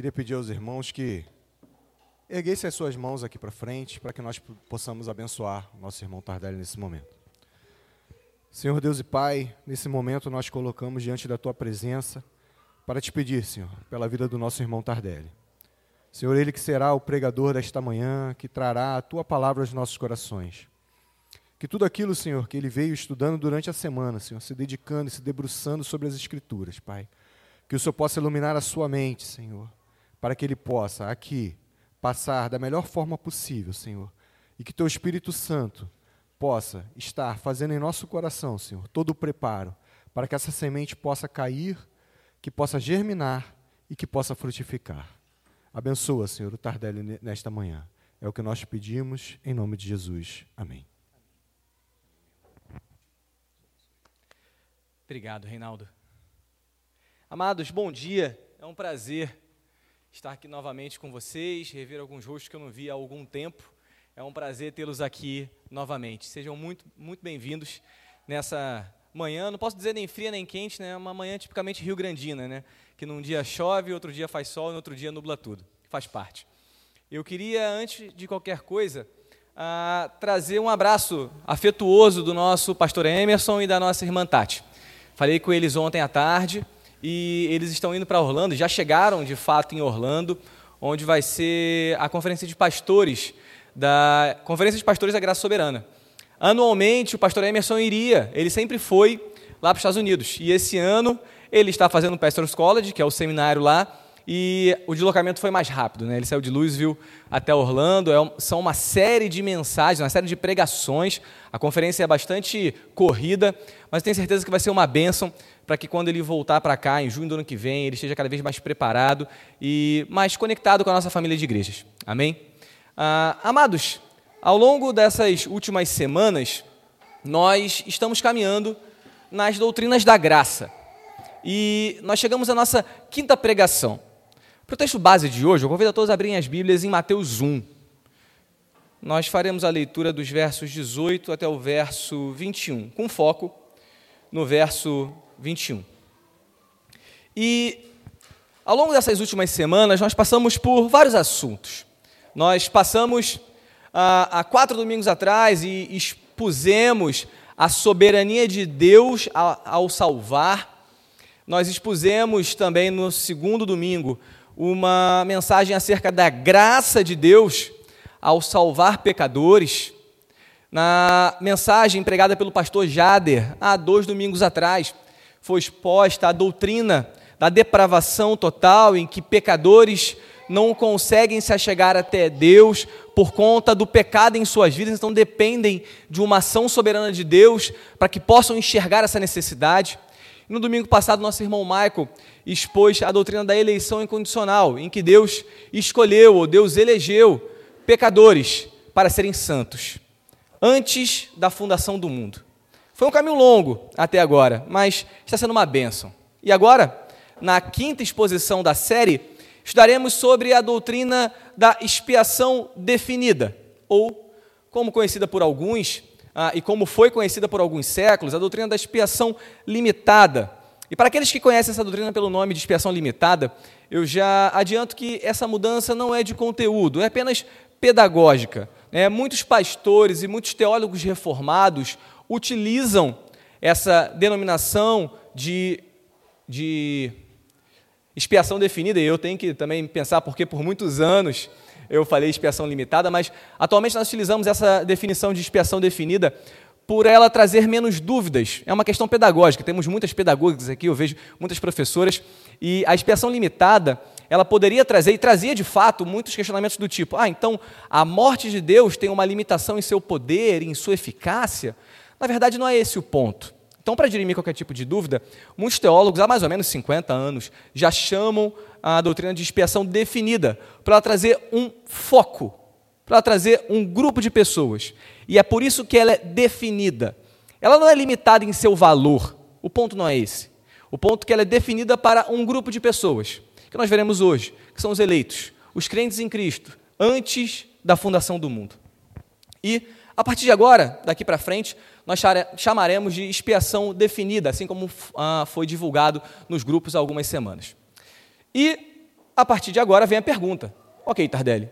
Queria pedir aos irmãos que erguessem as suas mãos aqui para frente, para que nós possamos abençoar nosso irmão Tardelli nesse momento. Senhor Deus e Pai, nesse momento nós colocamos diante da Tua presença para te pedir, Senhor, pela vida do nosso irmão Tardelli. Senhor, ele que será o pregador desta manhã, que trará a Tua palavra aos nossos corações. Que tudo aquilo, Senhor, que ele veio estudando durante a semana, Senhor, se dedicando e se debruçando sobre as Escrituras, Pai, que o Senhor possa iluminar a sua mente, Senhor, para que ele possa aqui passar da melhor forma possível, Senhor, e que Teu Espírito Santo possa estar fazendo em nosso coração, Senhor, todo o preparo para que essa semente possa cair, que possa germinar e que possa frutificar. Abençoa, Senhor, o Tardelli nesta manhã. É o que nós pedimos em nome de Jesus. Amém. Obrigado, Reinaldo. Amados, bom dia. É um prazer estar aqui novamente com vocês, rever alguns rostos que eu não vi há algum tempo. É um prazer tê-los aqui novamente. Sejam muito, muito bem-vindos nessa manhã, não posso dizer nem fria nem quente, né? É uma manhã tipicamente rio-grandina, né? Que num dia chove, outro dia faz sol, no outro dia nubla tudo. Faz parte. Eu queria, antes de qualquer coisa, uh, trazer um abraço afetuoso do nosso pastor Emerson e da nossa irmã Tati. Falei com eles ontem à tarde e eles estão indo para Orlando, já chegaram de fato em Orlando, onde vai ser a conferência de pastores da Conferência de Pastores da Graça Soberana. Anualmente, o pastor Emerson iria, ele sempre foi lá para os Estados Unidos. E esse ano, ele está fazendo o Pastors College, que é o seminário lá, e o deslocamento foi mais rápido. Né? Ele saiu de Louisville até Orlando. É, são uma série de mensagens, uma série de pregações. A conferência é bastante corrida, mas tenho certeza que vai ser uma bênção para que quando ele voltar para cá, em junho do ano que vem, ele esteja cada vez mais preparado e mais conectado com a nossa família de igrejas. Amém? Ah, amados, ao longo dessas últimas semanas, nós estamos caminhando nas doutrinas da graça. E nós chegamos à nossa quinta pregação. Para o texto base de hoje, eu convido a todos a abrirem as Bíblias em Mateus 1. Nós faremos a leitura dos versos 18 até o verso 21, com foco no verso 21. E ao longo dessas últimas semanas, nós passamos por vários assuntos. Nós passamos ah, há quatro domingos atrás e expusemos a soberania de Deus ao, salvar. Nós expusemos também no segundo domingo uma mensagem acerca da graça de Deus ao salvar pecadores. Na mensagem pregada pelo pastor Jader, há dois domingos atrás, foi exposta a doutrina da depravação total, em que pecadores não conseguem se achegar até Deus por conta do pecado em suas vidas, então dependem de uma ação soberana de Deus para que possam enxergar essa necessidade. No domingo passado, nosso irmão Michael expôs a doutrina da eleição incondicional, em que Deus escolheu ou Deus elegeu pecadores para serem santos, antes da fundação do mundo. Foi um caminho longo até agora, mas está sendo uma bênção. E agora, na quinta exposição da série, estudaremos sobre a doutrina da expiação definida, ou, como conhecida por alguns, ah, e como foi conhecida por alguns séculos, a doutrina da expiação limitada. E para aqueles que conhecem essa doutrina pelo nome de expiação limitada, eu já adianto que essa mudança não é de conteúdo, é apenas pedagógica. É, muitos pastores e muitos teólogos reformados utilizam essa denominação de, de expiação definida, e eu tenho que também pensar porque por muitos anos eu falei expiação limitada, mas atualmente nós utilizamos essa definição de expiação definida por ela trazer menos dúvidas. É uma questão pedagógica. Temos muitas pedagogas aqui, eu vejo muitas professoras, e a expiação limitada, ela poderia trazer, e trazia de fato, muitos questionamentos do tipo: ah, então a morte de Deus tem uma limitação em seu poder, em sua eficácia? Na verdade, não é esse o ponto. Então, para dirimir qualquer tipo de dúvida, muitos teólogos, há mais ou menos 50 anos, já chamam a doutrina de expiação definida, para ela trazer um foco, para ela trazer um grupo de pessoas. E é por isso que ela é definida. Ela não é limitada em seu valor. O ponto não é esse. O ponto é que ela é definida para um grupo de pessoas, que nós veremos hoje, que são os eleitos, os crentes em Cristo, antes da fundação do mundo. E, a partir de agora, daqui para frente, nós chamaremos de expiação definida, assim como ah, foi divulgado nos grupos há algumas semanas. E a partir de agora vem a pergunta: ok, Tardelli,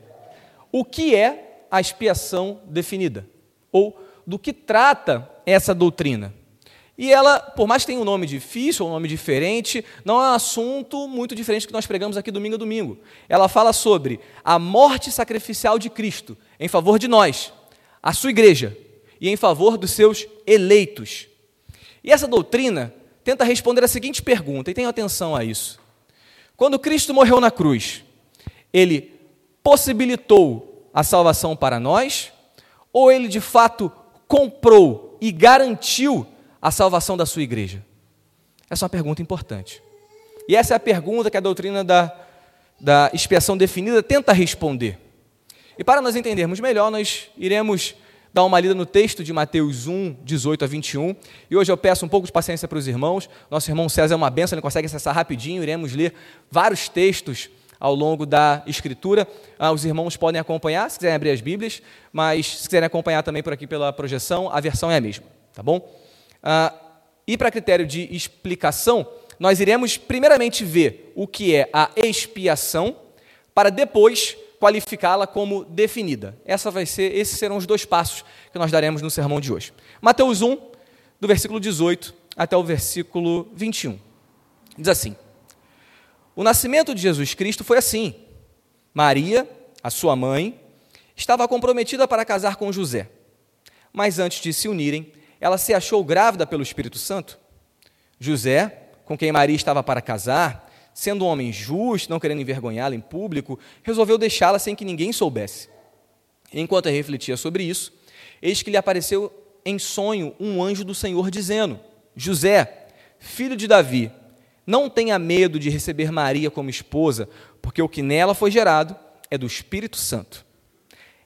o que é a expiação definida? Ou do que trata essa doutrina? E ela, por mais que tenha um nome difícil, um nome diferente, não é um assunto muito diferente do que nós pregamos aqui domingo a domingo. Ela fala sobre a morte sacrificial de Cristo em favor de nós, a sua igreja, e em favor dos seus eleitos. E essa doutrina tenta responder a seguinte pergunta, e tenham atenção a isso. Quando Cristo morreu na cruz, ele possibilitou a salvação para nós, ou ele de fato comprou e garantiu a salvação da sua igreja? Essa é uma pergunta importante. E essa é a pergunta que a doutrina da, da expiação definida tenta responder. E para nós entendermos melhor, nós iremos dar uma lida no texto de Mateus 1, 18 a 21. E hoje eu peço um pouco de paciência para os irmãos. Nosso irmão César é uma benção, ele consegue acessar rapidinho. Iremos ler vários textos ao longo da Escritura. Ah, os irmãos podem acompanhar, se quiserem abrir as Bíblias, mas se quiserem acompanhar também por aqui pela projeção, a versão é a mesma, tá bom? Ah, e para critério de explicação, nós iremos primeiramente ver o que é a expiação, para depois qualificá-la como definida. Essa vai ser, esses serão os dois passos que nós daremos no sermão de hoje. Mateus 1, do versículo 18 até o versículo 21. Diz assim: O nascimento de Jesus Cristo foi assim. Maria, a sua mãe, estava comprometida para casar com José. Mas antes de se unirem, ela se achou grávida pelo Espírito Santo. José, com quem Maria estava para casar, sendo um homem justo, não querendo envergonhá-la em público, resolveu deixá-la sem que ninguém soubesse. Enquanto refletia sobre isso, eis que lhe apareceu em sonho um anjo do Senhor dizendo: José, filho de Davi, não tenha medo de receber Maria como esposa, porque o que nela foi gerado é do Espírito Santo.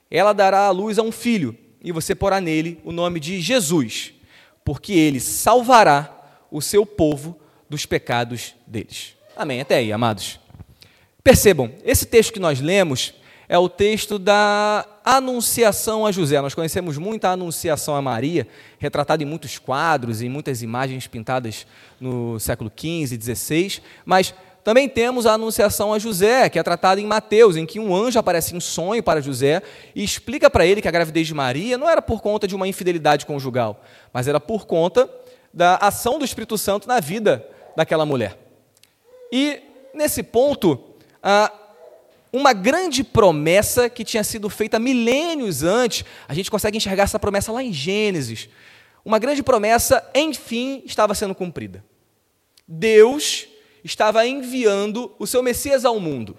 Ela dará à luz a um filho e você porá nele o nome de Jesus, porque ele salvará o seu povo dos pecados deles. Amém. Até aí, amados. Percebam, esse texto que nós lemos é o texto da Anunciação a José. Nós conhecemos muito a Anunciação a Maria, retratada em muitos quadros e muitas imagens pintadas no século XV e XVI, mas também temos a anunciação a José, que é tratada em Mateus, em que um anjo aparece em sonho para José e explica para ele que a gravidez de Maria não era por conta de uma infidelidade conjugal, mas era por conta da ação do Espírito Santo na vida daquela mulher. E nesse ponto, uma grande promessa que tinha sido feita milênios antes, a gente consegue enxergar essa promessa lá em Gênesis. Uma grande promessa, enfim, estava sendo cumprida. Deus estava enviando o seu Messias ao mundo.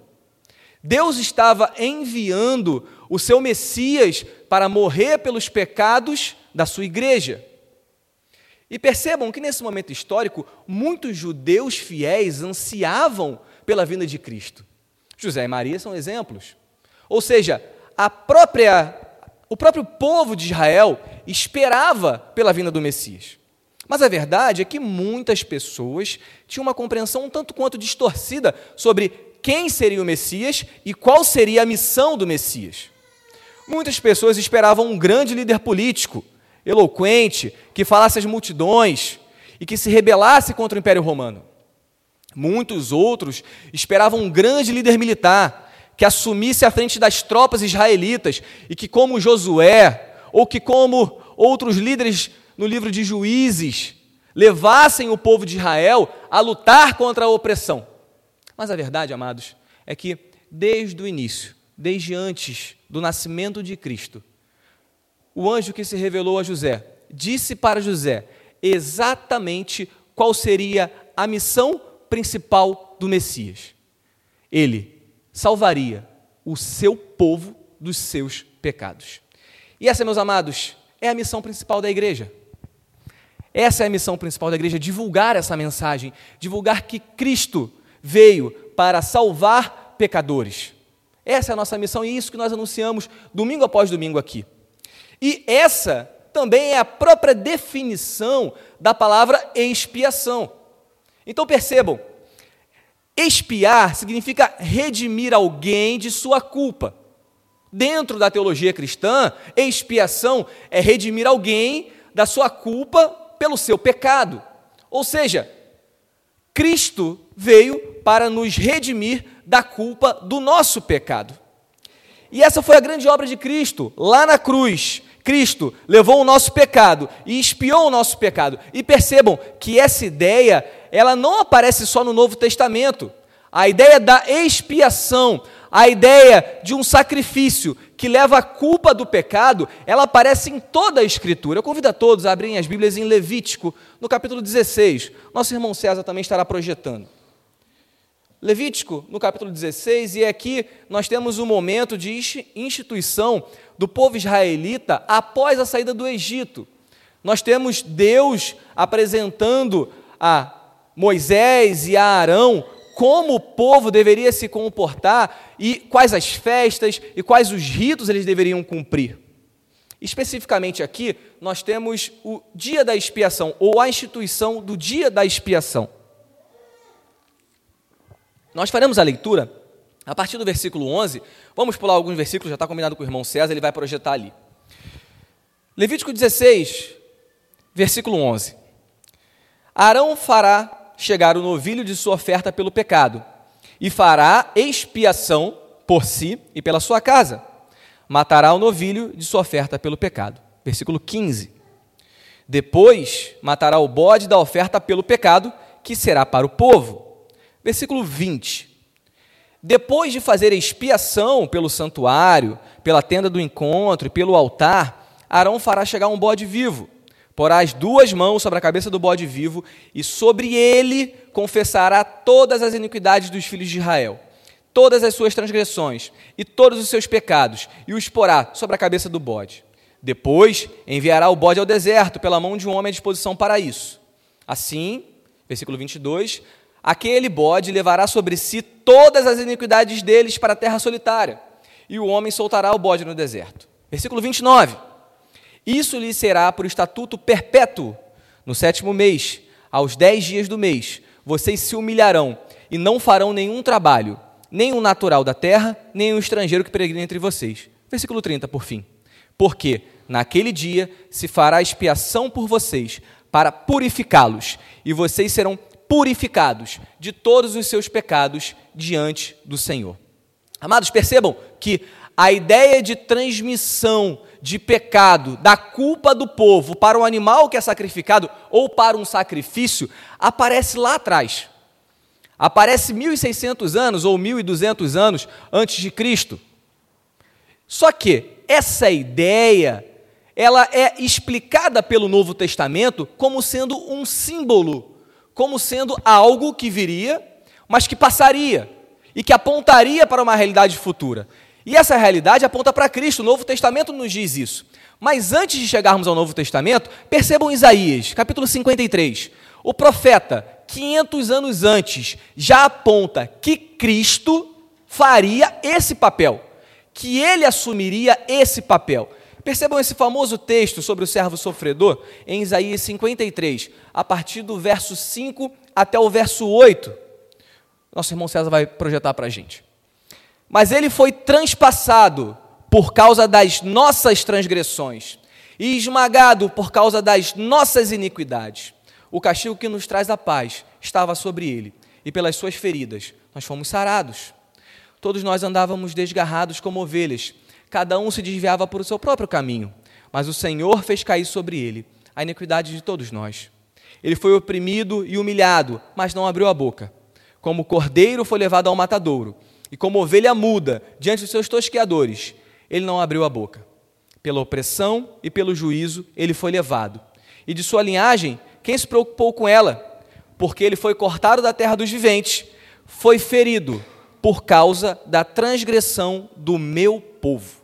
Deus estava enviando o seu Messias para morrer pelos pecados da sua igreja. E percebam que nesse momento histórico, muitos judeus fiéis ansiavam pela vinda de Cristo. José e Maria são exemplos. Ou seja, a própria, o próprio povo de Israel esperava pela vinda do Messias. Mas a verdade é que muitas pessoas tinham uma compreensão um tanto quanto distorcida sobre quem seria o Messias e qual seria a missão do Messias. Muitas pessoas esperavam um grande líder político, eloquente, que falasse às multidões e que se rebelasse contra o Império Romano. Muitos outros esperavam um grande líder militar que assumisse a frente das tropas israelitas e que, como Josué, ou que, como outros líderes no livro de Juízes, levassem o povo de Israel a lutar contra a opressão. Mas a verdade, amados, é que desde o início, desde antes do nascimento de Cristo, o anjo que se revelou a José disse para José exatamente qual seria a missão principal do Messias. Ele salvaria o seu povo dos seus pecados. E essa, meus amados, é a missão principal da igreja. Essa é a missão principal da igreja: divulgar essa mensagem, divulgar que Cristo veio para salvar pecadores. Essa é a nossa missão e é isso que nós anunciamos domingo após domingo aqui. E essa também é a própria definição da palavra expiação. Então percebam, expiar significa redimir alguém de sua culpa. Dentro da teologia cristã, expiação é redimir alguém da sua culpa pelo seu pecado. Ou seja, Cristo veio para nos redimir da culpa do nosso pecado. E essa foi a grande obra de Cristo, lá na cruz. Cristo levou o nosso pecado e expiou o nosso pecado. E percebam que essa ideia, ela não aparece só no Novo Testamento. A ideia da expiação, a ideia de um sacrifício que leva a culpa do pecado, ela aparece em toda a Escritura. Eu convido a todos a abrirem as Bíblias em Levítico, no capítulo 16. Nosso irmão César também estará projetando. Levítico, no capítulo 16, e aqui nós temos um momento de instituição do povo israelita após a saída do Egito. Nós temos Deus apresentando a Moisés e a Arão como o povo deveria se comportar e quais as festas e quais os ritos eles deveriam cumprir. Especificamente aqui, nós temos o dia da expiação, ou a instituição do dia da expiação. Nós faremos a leitura a partir do versículo 11. Vamos pular alguns versículos, já está combinado com o irmão César, ele vai projetar ali. Levítico 16, versículo 11. Arão fará chegar o novilho de sua oferta pelo pecado, e fará expiação por si e pela sua casa. Matará o novilho de sua oferta pelo pecado. Versículo 15. Depois matará o bode da oferta pelo pecado, que será para o povo Versículo 20. Depois de fazer expiação pelo santuário, pela tenda do encontro e pelo altar, Arão fará chegar um bode vivo. Porá as duas mãos sobre a cabeça do bode vivo e sobre ele confessará todas as iniquidades dos filhos de Israel, todas as suas transgressões e todos os seus pecados, e os porá sobre a cabeça do bode. Depois enviará o bode ao deserto pela mão de um homem à disposição para isso. Assim, versículo 22, Aquele bode levará sobre si todas as iniquidades deles para a terra solitária, e o homem soltará o bode no deserto. Versículo 29. Isso lhe será por estatuto perpétuo. No sétimo mês, aos dez dias do mês, vocês se humilharão e não farão nenhum trabalho, nem o natural da terra, nem o estrangeiro que peregrina entre vocês. Versículo 30, por fim. Porque naquele dia se fará expiação por vocês, para purificá-los, e vocês serão purificados de todos os seus pecados diante do Senhor. Amados, percebam que a ideia de transmissão de pecado, da culpa do povo para o animal que é sacrificado ou para um sacrifício, aparece lá atrás. Aparece 1600 anos ou 1200 anos antes de Cristo. Só que essa ideia, ela é explicada pelo Novo Testamento como sendo um símbolo como sendo algo que viria, mas que passaria e que apontaria para uma realidade futura. E essa realidade aponta para Cristo, o Novo Testamento nos diz isso. Mas antes de chegarmos ao Novo Testamento, percebam Isaías, capítulo 53. O profeta, 500 anos antes, já aponta que Cristo faria esse papel, que ele assumiria esse papel. Percebam esse famoso texto sobre o servo sofredor em Isaías 53, a partir do verso 5 até o verso 8. Nosso irmão César vai projetar para a gente. Mas ele foi transpassado por causa das nossas transgressões e esmagado por causa das nossas iniquidades. O castigo que nos traz a paz estava sobre ele, e pelas suas feridas nós fomos sarados. Todos nós andávamos desgarrados como ovelhas cada um se desviava por o seu próprio caminho, mas o Senhor fez cair sobre ele a iniquidade de todos nós. Ele foi oprimido e humilhado, mas não abriu a boca. Como cordeiro foi levado ao matadouro, e como ovelha muda diante dos seus tosqueadores, ele não abriu a boca. Pela opressão e pelo juízo ele foi levado. E de sua linhagem, quem se preocupou com ela? Porque ele foi cortado da terra dos viventes, foi ferido por causa da transgressão do meu povo.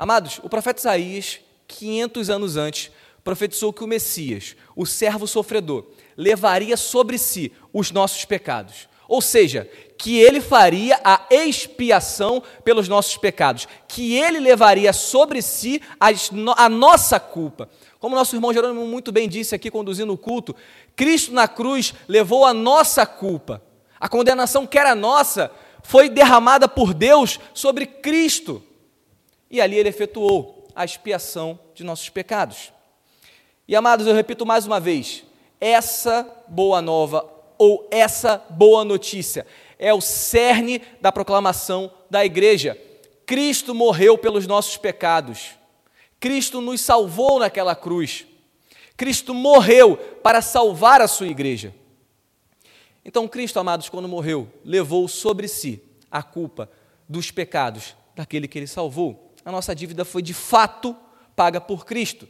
Amados, o profeta Isaías, 500 anos antes, profetizou que o Messias, o servo sofredor, levaria sobre si os nossos pecados. Ou seja, que ele faria a expiação pelos nossos pecados, que ele levaria sobre si a nossa culpa. Como nosso irmão Jerônimo muito bem disse aqui, conduzindo o culto, Cristo na cruz levou a nossa culpa. A condenação que era nossa foi derramada por Deus sobre Cristo. E ali ele efetuou a expiação de nossos pecados. E amados, eu repito mais uma vez: essa boa nova ou essa boa notícia, é o cerne da proclamação da igreja. Cristo morreu pelos nossos pecados. Cristo nos salvou naquela cruz. Cristo morreu para salvar a sua igreja. Então, Cristo, amados, quando morreu, levou sobre si a culpa dos pecados daquele que ele salvou. A nossa dívida foi de fato paga por Cristo.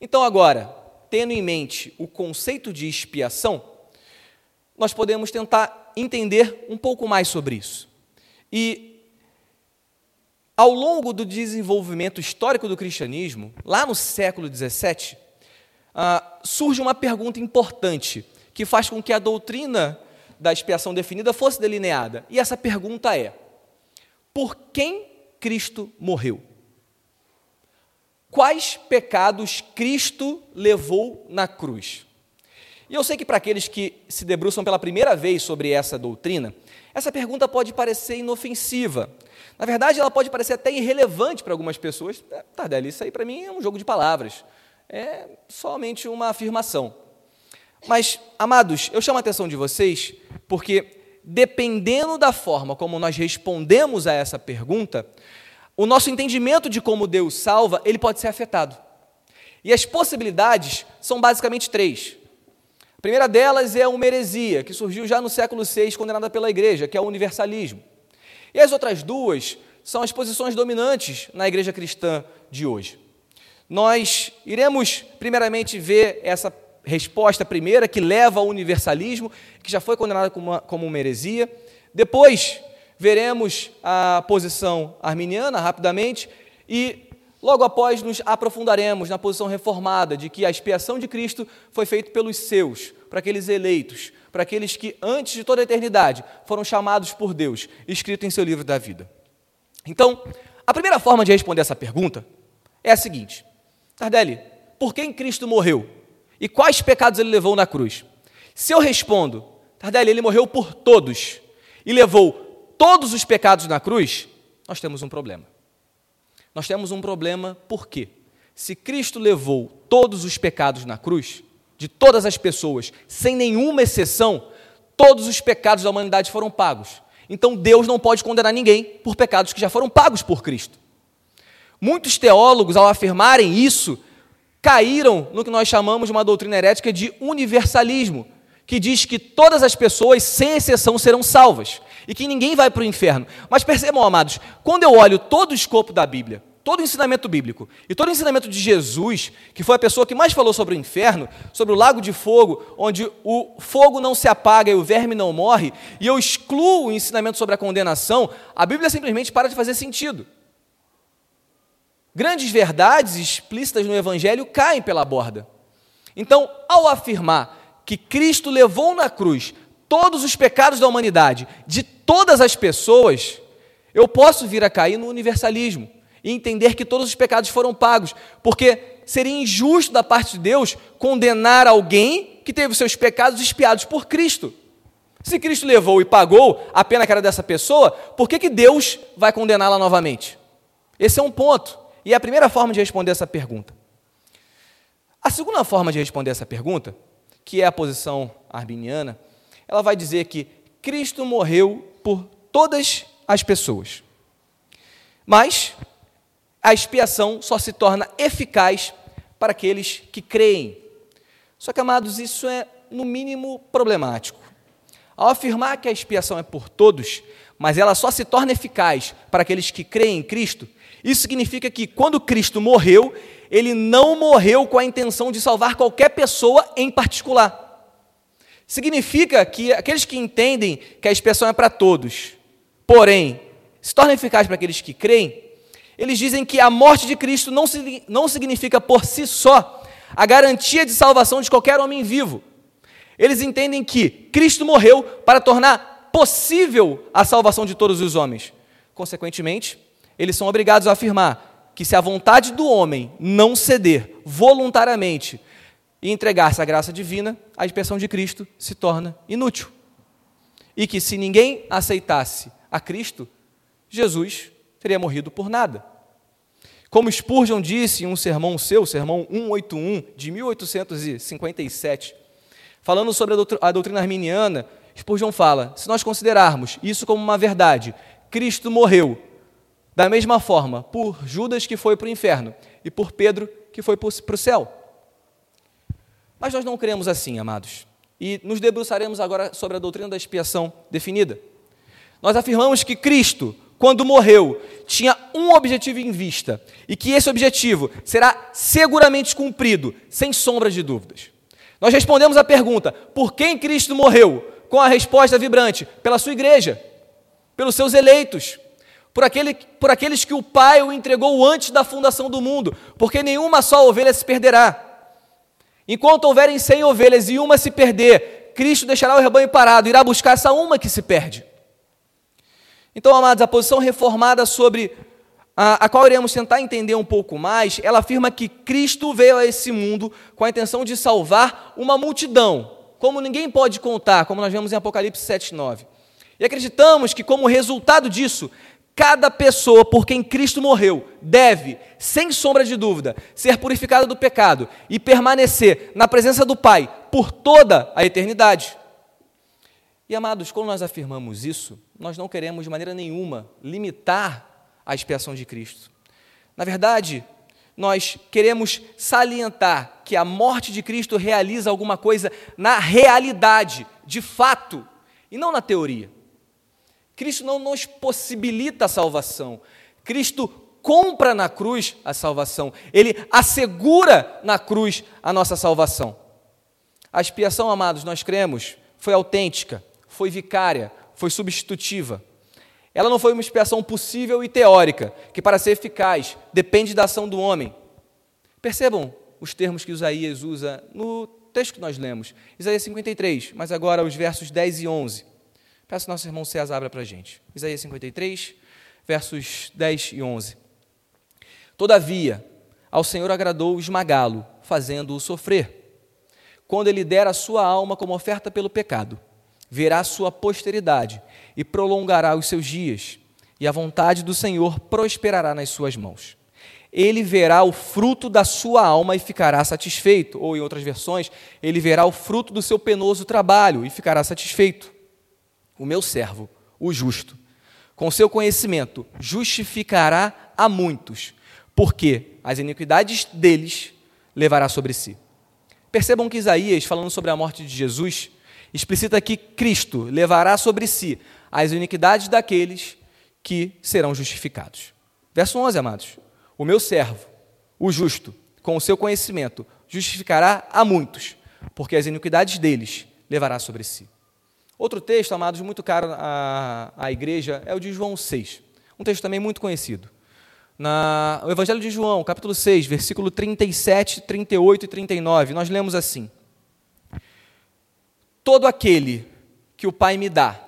Então, agora, tendo em mente o conceito de expiação, nós podemos tentar entender um pouco mais sobre isso. E ao longo do desenvolvimento histórico do cristianismo, lá no século XVII, ah, surge uma pergunta importante que faz com que a doutrina da expiação definida fosse delineada. E essa pergunta é: por quem Cristo morreu? Quais pecados Cristo levou na cruz? E eu sei que para aqueles que se debruçam pela primeira vez sobre essa doutrina, essa pergunta pode parecer inofensiva. Na verdade, ela pode parecer até irrelevante para algumas pessoas. É, Tardelli, isso aí para mim é um jogo de palavras. É somente uma afirmação. Mas, amados, eu chamo a atenção de vocês porque, dependendo da forma como nós respondemos a essa pergunta, o nosso entendimento de como Deus salva, ele pode ser afetado. E as possibilidades são basicamente três. A primeira delas é uma heresia, que surgiu já no século VI, condenada pela igreja, que é o universalismo. E as outras duas são as posições dominantes na igreja cristã de hoje. Nós iremos, primeiramente, ver essa resposta primeira, que leva ao universalismo, que já foi condenada como uma, como uma heresia. Depois, veremos a posição arminiana rapidamente e logo após nos aprofundaremos na posição reformada de que a expiação de Cristo foi feita pelos seus, para aqueles eleitos, para aqueles que antes de toda a eternidade foram chamados por Deus, escrito em seu livro da vida. Então, a primeira forma de responder essa pergunta é a seguinte: Tardelli, por quem Cristo morreu? E quais pecados ele levou na cruz? Se eu respondo, Tardelli, ele morreu por todos e levou todos os pecados na cruz, nós temos um problema. Nós temos um problema por quê? Se Cristo levou todos os pecados na cruz, de todas as pessoas, sem nenhuma exceção, todos os pecados da humanidade foram pagos. Então Deus não pode condenar ninguém por pecados que já foram pagos por Cristo. Muitos teólogos, ao afirmarem isso, caíram no que nós chamamos de uma doutrina herética de universalismo, que diz que todas as pessoas, sem exceção, serão salvas e que ninguém vai para o inferno. Mas percebam, amados, quando eu olho todo o escopo da Bíblia, todo o ensinamento bíblico e todo o ensinamento de Jesus, que foi a pessoa que mais falou sobre o inferno, sobre o lago de fogo, onde o fogo não se apaga e o verme não morre, e eu excluo o ensinamento sobre a condenação, a Bíblia simplesmente para de fazer sentido. Grandes verdades explícitas no Evangelho caem pela borda. Então, ao afirmar que Cristo levou na cruz todos os pecados da humanidade, de todas as pessoas, eu posso vir a cair no universalismo e entender que todos os pecados foram pagos, porque seria injusto da parte de Deus condenar alguém que teve os seus pecados expiados por Cristo. Se Cristo levou e pagou a pena que era dessa pessoa, por que, que Deus vai condená-la novamente? Esse é um ponto. E é a primeira forma de responder essa pergunta. A segunda forma de responder essa pergunta, que é a posição arminiana, ela vai dizer que Cristo morreu por todas as pessoas. Mas a expiação só se torna eficaz para aqueles que creem. Só que, amados, isso é, no mínimo, problemático. Ao afirmar que a expiação é por todos, mas ela só se torna eficaz para aqueles que creem em Cristo, isso significa que quando Cristo morreu, ele não morreu com a intenção de salvar qualquer pessoa em particular. Significa que aqueles que entendem que a expiação é para todos, porém, se torna eficaz para aqueles que creem, eles dizem que a morte de Cristo não, não significa por si só a garantia de salvação de qualquer homem vivo. Eles entendem que Cristo morreu para tornar possível a salvação de todos os homens. Consequentemente, eles são obrigados a afirmar que se a vontade do homem não ceder voluntariamente e entregar-se à graça divina, a expressão de Cristo se torna inútil. E que se ninguém aceitasse a Cristo, Jesus teria morrido por nada. Como Spurgeon disse em um sermão seu, sermão 181, de 1857, falando sobre a doutrina arminiana Spurgeon fala: se nós considerarmos isso como uma verdade, Cristo morreu da mesma forma por Judas que foi para o inferno e por Pedro que foi para o céu. Mas nós não cremos assim, amados. E nos debruçaremos agora sobre a doutrina da expiação definida. Nós afirmamos que Cristo, quando morreu, tinha um objetivo em vista e que esse objetivo será seguramente cumprido, sem sombra de dúvidas. Nós respondemos a pergunta: por quem Cristo morreu? Com a resposta vibrante: pela sua igreja, pelos seus eleitos, por, aquele, por aqueles que o Pai o entregou antes da fundação do mundo, porque nenhuma só ovelha se perderá. Enquanto houverem cem ovelhas e uma se perder, Cristo deixará o rebanho parado, irá buscar essa uma que se perde. Então, amados, a posição reformada sobre a, a, qual iremos tentar entender um pouco mais, ela afirma que Cristo veio a esse mundo com a intenção de salvar uma multidão, como ninguém pode contar, como nós vemos em Apocalipse 7, 9. E acreditamos que, como resultado disso, Cada pessoa por quem Cristo morreu deve, sem sombra de dúvida, ser purificada do pecado e permanecer na presença do Pai por toda a eternidade. E amados, quando nós afirmamos isso, nós não queremos de maneira nenhuma limitar a expiação de Cristo. Na verdade, nós queremos salientar que a morte de Cristo realiza alguma coisa na realidade, de fato, e não na teoria. Cristo não nos possibilita a salvação. Cristo compra na cruz a salvação. Ele assegura na cruz a nossa salvação. A expiação, amados, nós cremos, foi autêntica, foi vicária, foi substitutiva. Ela não foi uma expiação possível e teórica, que para ser eficaz depende da ação do homem. Percebam os termos que Isaías usa no texto que nós lemos. Isaías 53, mas agora os versos 10 e 11. Peço que nosso irmão César abra para a gente. Isaías 53, versos 10 e 11. Todavia, ao Senhor agradou esmagá-lo, fazendo-o sofrer. Quando ele der a sua alma como oferta pelo pecado, verá sua posteridade e prolongará os seus dias, e a vontade do Senhor prosperará nas suas mãos. Ele verá o fruto da sua alma e ficará satisfeito, ou em outras versões, ele verá o fruto do seu penoso trabalho e ficará satisfeito o meu servo, o justo, com seu conhecimento, justificará a muitos, porque as iniquidades deles levará sobre si. Percebam que Isaías, falando sobre a morte de Jesus, explicita que Cristo levará sobre si as iniquidades daqueles que serão justificados. Verso 11, amados. O meu servo, o justo, com o seu conhecimento, justificará a muitos, porque as iniquidades deles levará sobre si. Outro texto, amados, muito caro à, à igreja, é o de João 6. Um texto também muito conhecido. Na, o Evangelho de João, capítulo 6, versículo 37, 38 e 39, nós lemos assim: Todo aquele que o Pai me dá,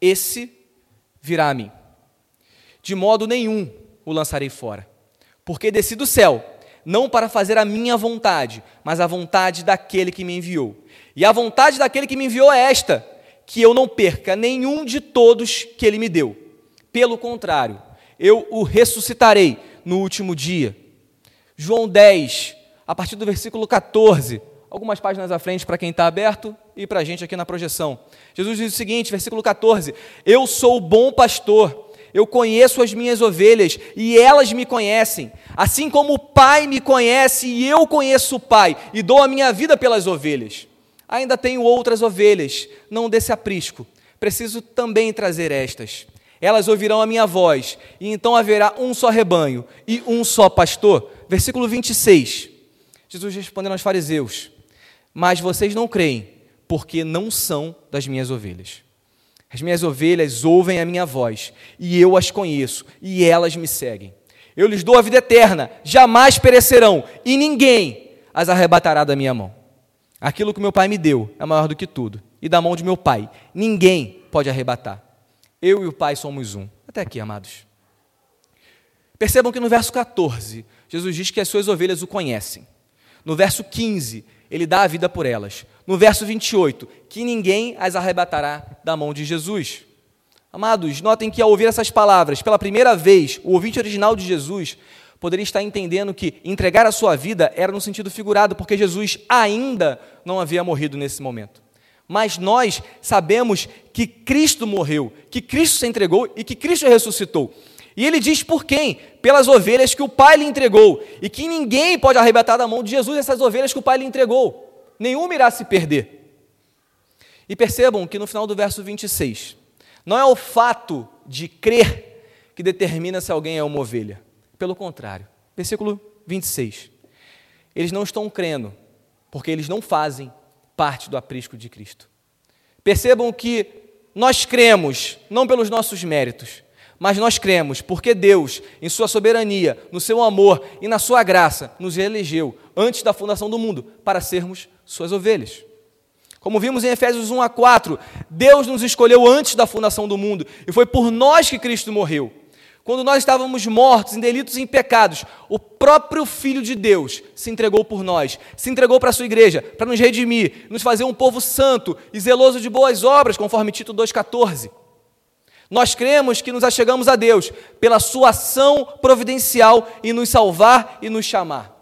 esse virá a mim. De modo nenhum o lançarei fora, porque desci do céu, não para fazer a minha vontade, mas a vontade daquele que me enviou. E a vontade daquele que me enviou é esta: que eu não perca nenhum de todos que ele me deu. Pelo contrário, eu o ressuscitarei no último dia. João 10, a partir do versículo 14, algumas páginas à frente para quem está aberto e para a gente aqui na projeção. Jesus diz o seguinte, versículo 14: Eu sou o bom pastor, eu conheço as minhas ovelhas e elas me conhecem, assim como o Pai me conhece e eu conheço o Pai e dou a minha vida pelas ovelhas. Ainda tenho outras ovelhas, não desse aprisco. Preciso também trazer estas. Elas ouvirão a minha voz, e então haverá um só rebanho e um só pastor. Versículo 26. Jesus respondendo aos fariseus: Mas vocês não creem, porque não são das minhas ovelhas. As minhas ovelhas ouvem a minha voz, e eu as conheço, e elas me seguem. Eu lhes dou a vida eterna, jamais perecerão, e ninguém as arrebatará da minha mão. Aquilo que meu pai me deu é maior do que tudo, e da mão de meu pai ninguém pode arrebatar. Eu e o pai somos um. Até aqui, amados. Percebam que no verso 14, Jesus diz que as suas ovelhas o conhecem. No verso 15, ele dá a vida por elas. No verso 28, que ninguém as arrebatará da mão de Jesus. Amados, notem que ao ouvir essas palavras pela primeira vez, o ouvinte original de Jesus poderia estar entendendo que entregar a sua vida era no sentido figurado, porque Jesus ainda não havia morrido nesse momento. mas nós sabemos que Cristo morreu, que Cristo se entregou e que Cristo ressuscitou. E ele diz por quem? Pelas ovelhas que o Pai lhe entregou, e que ninguém pode arrebatar da mão de Jesus essas ovelhas que o Pai lhe entregou. Nenhuma irá se perder. E percebam que no final do verso 26, não é o fato de crer que determina se alguém é uma ovelha. Pelo contrário. Versículo 26. Eles não estão crendo, porque eles não fazem parte do aprisco de Cristo. Percebam que nós cremos não pelos nossos méritos, mas nós cremos porque Deus, em Sua soberania, no seu amor e na Sua graça, nos elegeu antes da fundação do mundo para sermos Suas ovelhas. Como vimos em Efésios 1 a 4, Deus nos escolheu antes da fundação do mundo e foi por nós que Cristo morreu. Quando nós estávamos mortos em delitos e em pecados, o próprio Filho de Deus se entregou por nós, se entregou para a sua igreja, para nos redimir, nos fazer um povo santo e zeloso de boas obras, conforme Tito 2,14. Nós cremos que nos achegamos a Deus pela sua ação providencial em nos salvar e nos chamar.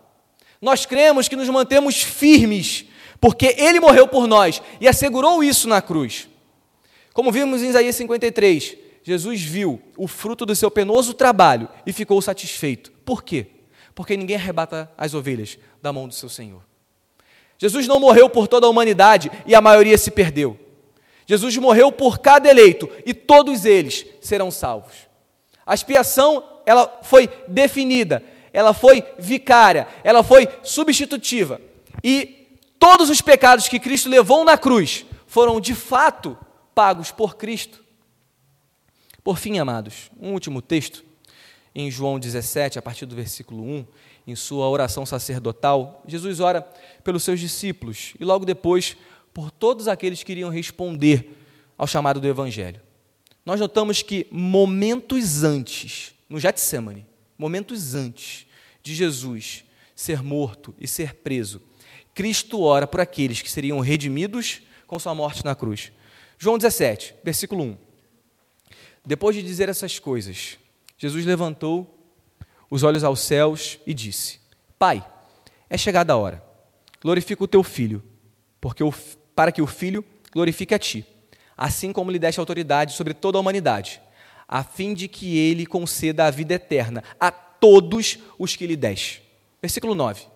Nós cremos que nos mantemos firmes, porque Ele morreu por nós e assegurou isso na cruz. Como vimos em Isaías 53, Jesus viu o fruto do seu penoso trabalho e ficou satisfeito. Por quê? Porque ninguém arrebata as ovelhas da mão do seu Senhor. Jesus não morreu por toda a humanidade e a maioria se perdeu. Jesus morreu por cada eleito e todos eles serão salvos. A expiação, ela foi definida, ela foi vicária, ela foi substitutiva. E todos os pecados que Cristo levou na cruz foram de fato pagos por Cristo. Por fim, amados, um último texto, em João 17, a partir do versículo 1, em sua oração sacerdotal, Jesus ora pelos seus discípulos e logo depois por todos aqueles que iriam responder ao chamado do Evangelho. Nós notamos que momentos antes, no Getsemane, momentos antes de Jesus ser morto e ser preso, Cristo ora por aqueles que seriam redimidos com sua morte na cruz. João 17, versículo 1. Depois de dizer essas coisas, Jesus levantou os olhos aos céus e disse: Pai, é chegada a hora. Glorifica o teu filho, porque o, para que o Filho glorifique a ti, assim como lhe deste autoridade sobre toda a humanidade, a fim de que ele conceda a vida eterna a todos os que lhe deste. Versículo 9.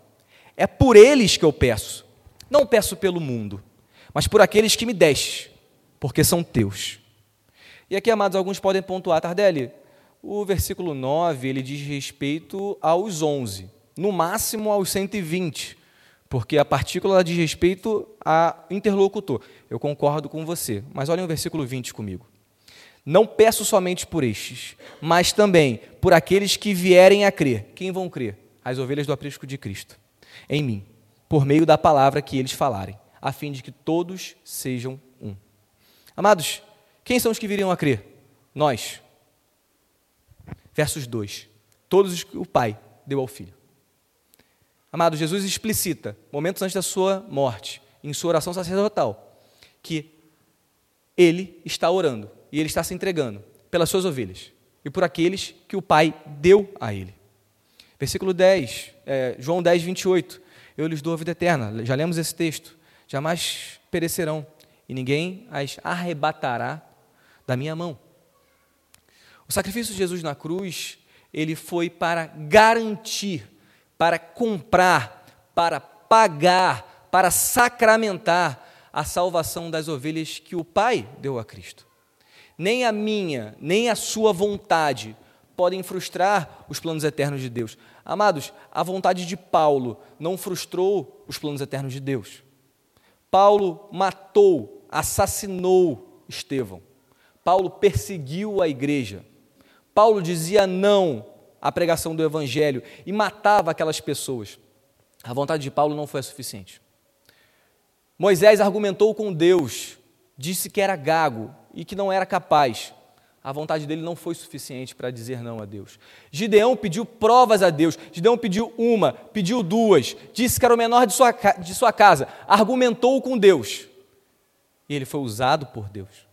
É por eles que eu peço, não peço pelo mundo, mas por aqueles que me deste, porque são teus. E aqui, amados, alguns podem pontuar, Tardelli, o versículo 9, ele diz respeito aos 11, no máximo aos 120 porque a partícula diz respeito a interlocutor. Eu concordo com você, mas olhem o versículo 20 comigo. Não peço somente por estes, mas também por aqueles que vierem a crer. Quem vão crer? As ovelhas do aprisco de Cristo. Em mim, por meio da palavra que eles falarem, a fim de que todos sejam um. Amados, quem são os que viriam a crer? Nós. Versos 2. Todos os que o Pai deu ao Filho. Amado, Jesus explicita, momentos antes da sua morte, em sua oração sacerdotal, que ele está orando e ele está se entregando pelas suas ovelhas e por aqueles que o Pai deu a ele. Versículo 10, é, João 10, 28. Eu lhes dou a vida eterna. Já lemos esse texto. Jamais perecerão e ninguém as arrebatará da minha mão. O sacrifício de Jesus na cruz, ele foi para garantir para comprar, para pagar, para sacramentar a salvação das ovelhas que o Pai deu a Cristo. Nem a minha, nem a sua vontade podem frustrar os planos eternos de Deus. Amados, a vontade de Paulo não frustrou os planos eternos de Deus. Paulo matou, assassinou Estevão. Paulo perseguiu a igreja. Paulo dizia não a pregação do evangelho e matava aquelas pessoas. A vontade de Paulo não foi a suficiente. Moisés argumentou com Deus, disse que era gago e que não era capaz. A vontade dele não foi suficiente para dizer não a Deus. Gideão pediu provas a Deus. Gideão pediu uma, pediu duas, disse que era o menor de sua, de sua casa, argumentou com Deus. E ele foi usado por Deus.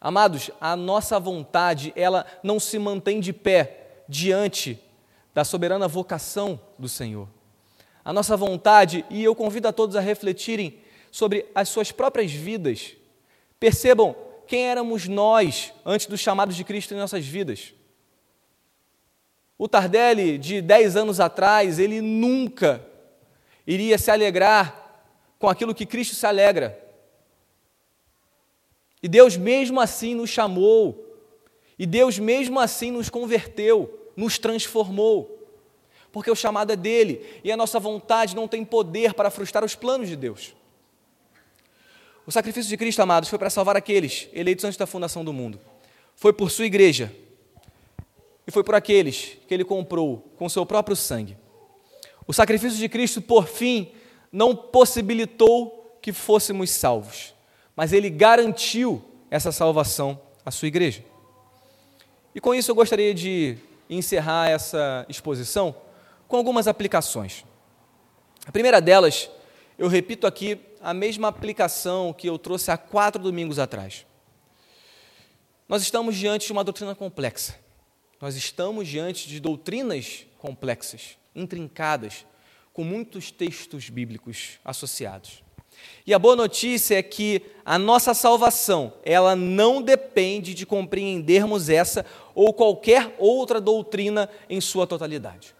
Amados, a nossa vontade, ela não se mantém de pé diante da soberana vocação do Senhor. A nossa vontade, e eu convido a todos a refletirem sobre as suas próprias vidas, percebam quem éramos nós antes do chamado de Cristo em nossas vidas. O Tardelli, de 10 anos atrás, ele nunca iria se alegrar com aquilo que Cristo se alegra. E Deus mesmo assim nos chamou, e Deus mesmo assim nos converteu, nos transformou, porque o chamado é dele, e a nossa vontade não tem poder para frustrar os planos de Deus. O sacrifício de Cristo, amados, foi para salvar aqueles eleitos antes da fundação do mundo. Foi por sua igreja. E foi por aqueles que ele comprou com seu próprio sangue. O sacrifício de Cristo, por fim, não possibilitou que fôssemos salvos, mas ele garantiu essa salvação à sua igreja. E com isso eu gostaria de encerrar essa exposição com algumas aplicações. A primeira delas, eu repito aqui a mesma aplicação que eu trouxe há quatro domingos atrás. Nós estamos diante de uma doutrina complexa. Nós estamos diante de doutrinas complexas, intrincadas, com muitos textos bíblicos associados. E a boa notícia é que a nossa salvação, ela não depende de compreendermos essa ou qualquer outra doutrina em sua totalidade.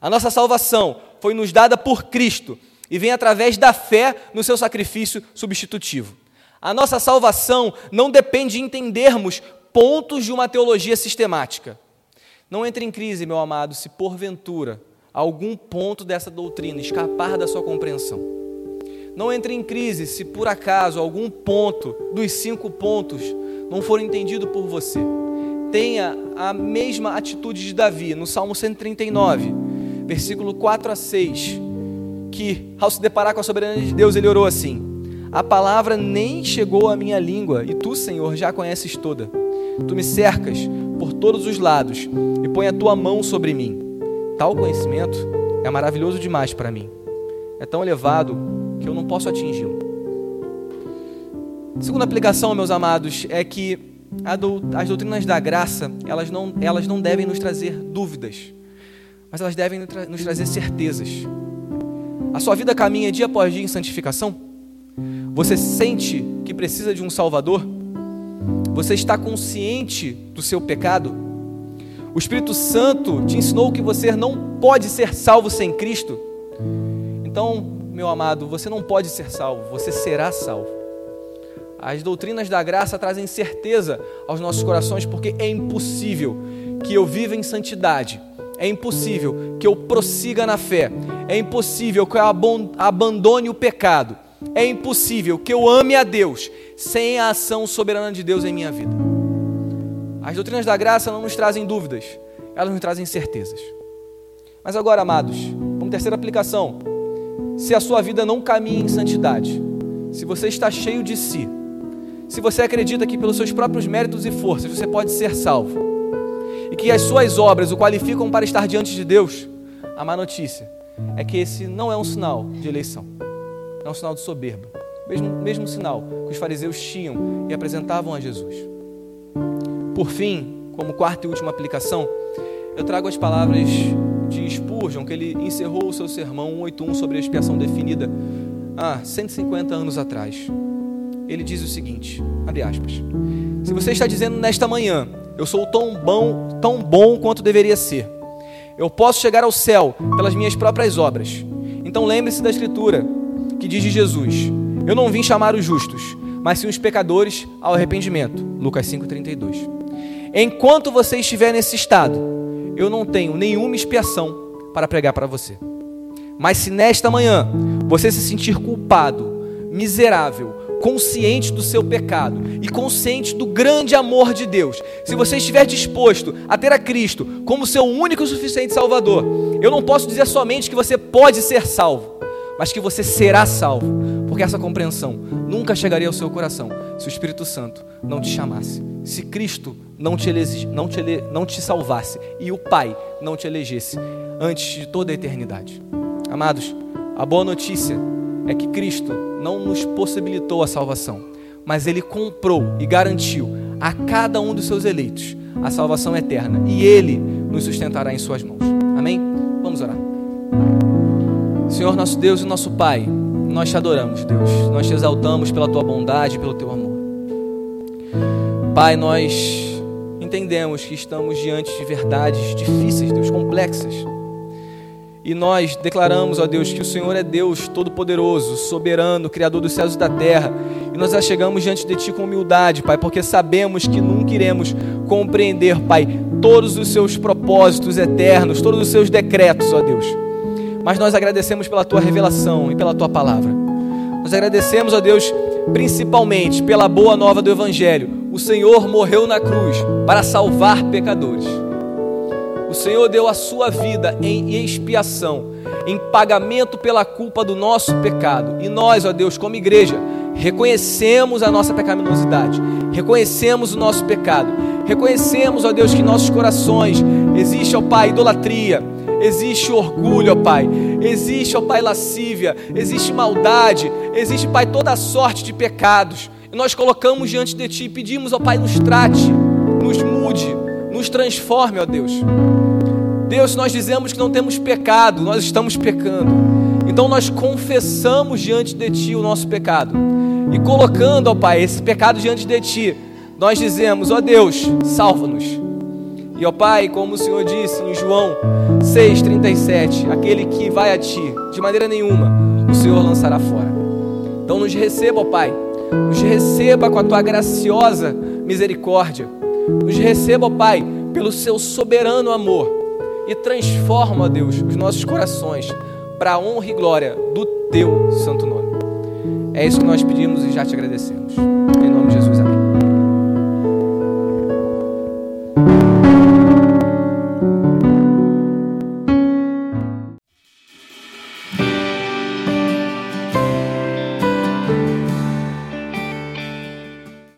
A nossa salvação foi nos dada por Cristo e vem através da fé no seu sacrifício substitutivo. A nossa salvação não depende de entendermos pontos de uma teologia sistemática. Não entre em crise, meu amado, se porventura algum ponto dessa doutrina escapar da sua compreensão. Não entre em crise se por acaso algum ponto dos cinco pontos não for entendido por você. Tenha a mesma atitude de Davi no Salmo 139, versículo 4 a 6 que, ao se deparar com a soberania de Deus, ele orou assim: A palavra nem chegou à minha língua, e tu, Senhor, já conheces toda. Tu me cercas por todos os lados e põe a tua mão sobre mim. Tal conhecimento é maravilhoso demais para mim. É tão elevado que eu não posso atingi-lo. Segunda aplicação, meus amados, é que as doutrinas da graça, elas não, elas não devem nos trazer dúvidas, mas elas devem nos trazer certezas. A sua vida caminha dia após dia em santificação? Você sente que precisa de um Salvador? Você está consciente do seu pecado? O Espírito Santo te ensinou que você não pode ser salvo sem Cristo? Então, meu amado, você não pode ser salvo, você será salvo. As doutrinas da graça trazem certeza aos nossos corações, porque é impossível que eu viva em santidade é impossível que eu prossiga na fé. É impossível que eu abandone o pecado. É impossível que eu ame a Deus sem a ação soberana de Deus em minha vida. As doutrinas da graça não nos trazem dúvidas, elas nos trazem certezas. Mas agora, amados, como terceira aplicação, se a sua vida não caminha em santidade, se você está cheio de si, se você acredita que pelos seus próprios méritos e forças você pode ser salvo, e que as suas obras o qualificam para estar diante de Deus, a má notícia é que esse não é um sinal de eleição, é um sinal de soberba. Mesmo, mesmo sinal que os fariseus tinham e apresentavam a Jesus. Por fim, como quarta e última aplicação, eu trago as palavras de Spurgeon, que ele encerrou o seu sermão 181 sobre a expiação definida há 150 anos atrás. Ele diz o seguinte, abre aspas, se você está dizendo nesta manhã eu sou tão bom, tão bom quanto deveria ser. Eu posso chegar ao céu pelas minhas próprias obras. Então lembre-se da escritura que diz de Jesus: Eu não vim chamar os justos, mas sim os pecadores ao arrependimento. Lucas 5:32. Enquanto você estiver nesse estado, eu não tenho nenhuma expiação para pregar para você. Mas se nesta manhã você se sentir culpado, miserável, consciente do seu pecado e consciente do grande amor de Deus, se você estiver disposto a ter a Cristo como seu único e suficiente Salvador, eu não posso dizer somente que você pode ser salvo, mas que você será salvo, porque essa compreensão nunca chegaria ao seu coração se o Espírito Santo não te chamasse, se Cristo não te, elege, não te, ele, não te salvasse e o Pai não te elegesse antes de toda a eternidade. Amados, a boa notícia é que Cristo não nos possibilitou a salvação, mas Ele comprou e garantiu a cada um dos seus eleitos a salvação eterna e Ele nos sustentará em Suas mãos. Amém? Vamos orar. Senhor nosso Deus e nosso Pai, Nós te adoramos, Deus. Nós te exaltamos pela tua bondade, pelo teu amor. Pai, nós entendemos que estamos diante de verdades difíceis, Deus, complexas. E nós declaramos, ó Deus, que o Senhor é Deus todo-poderoso, soberano, criador dos céus e da terra. E nós chegamos diante de Ti com humildade, Pai, porque sabemos que nunca iremos compreender, Pai, todos os Seus propósitos eternos, todos os Seus decretos, ó Deus. Mas nós agradecemos pela Tua revelação e pela Tua palavra. Nós agradecemos, ó Deus, principalmente pela boa nova do Evangelho. O Senhor morreu na cruz para salvar pecadores. O Senhor deu a sua vida em expiação, em pagamento pela culpa do nosso pecado. E nós, ó Deus, como igreja, reconhecemos a nossa pecaminosidade, reconhecemos o nosso pecado, reconhecemos, ó Deus, que em nossos corações existe, ó Pai, idolatria, existe orgulho, ó Pai, existe, ó Pai, lascívia, existe maldade, existe, Pai, toda sorte de pecados. E nós colocamos diante de Ti e pedimos, ó Pai, nos trate, nos mude, nos transforme, ó Deus. Deus, nós dizemos que não temos pecado, nós estamos pecando. Então nós confessamos diante de Ti o nosso pecado. E colocando, ó Pai, esse pecado diante de Ti, nós dizemos, ó Deus, salva-nos. E ó Pai, como o Senhor disse em João 6,37, aquele que vai a Ti, de maneira nenhuma, o Senhor lançará fora. Então nos receba, ó Pai, nos receba com a Tua graciosa misericórdia. Nos receba, ó Pai, pelo Seu soberano amor e transforma, Deus, os nossos corações para a honra e glória do Teu santo nome. É isso que nós pedimos e já te agradecemos. Em nome de Jesus.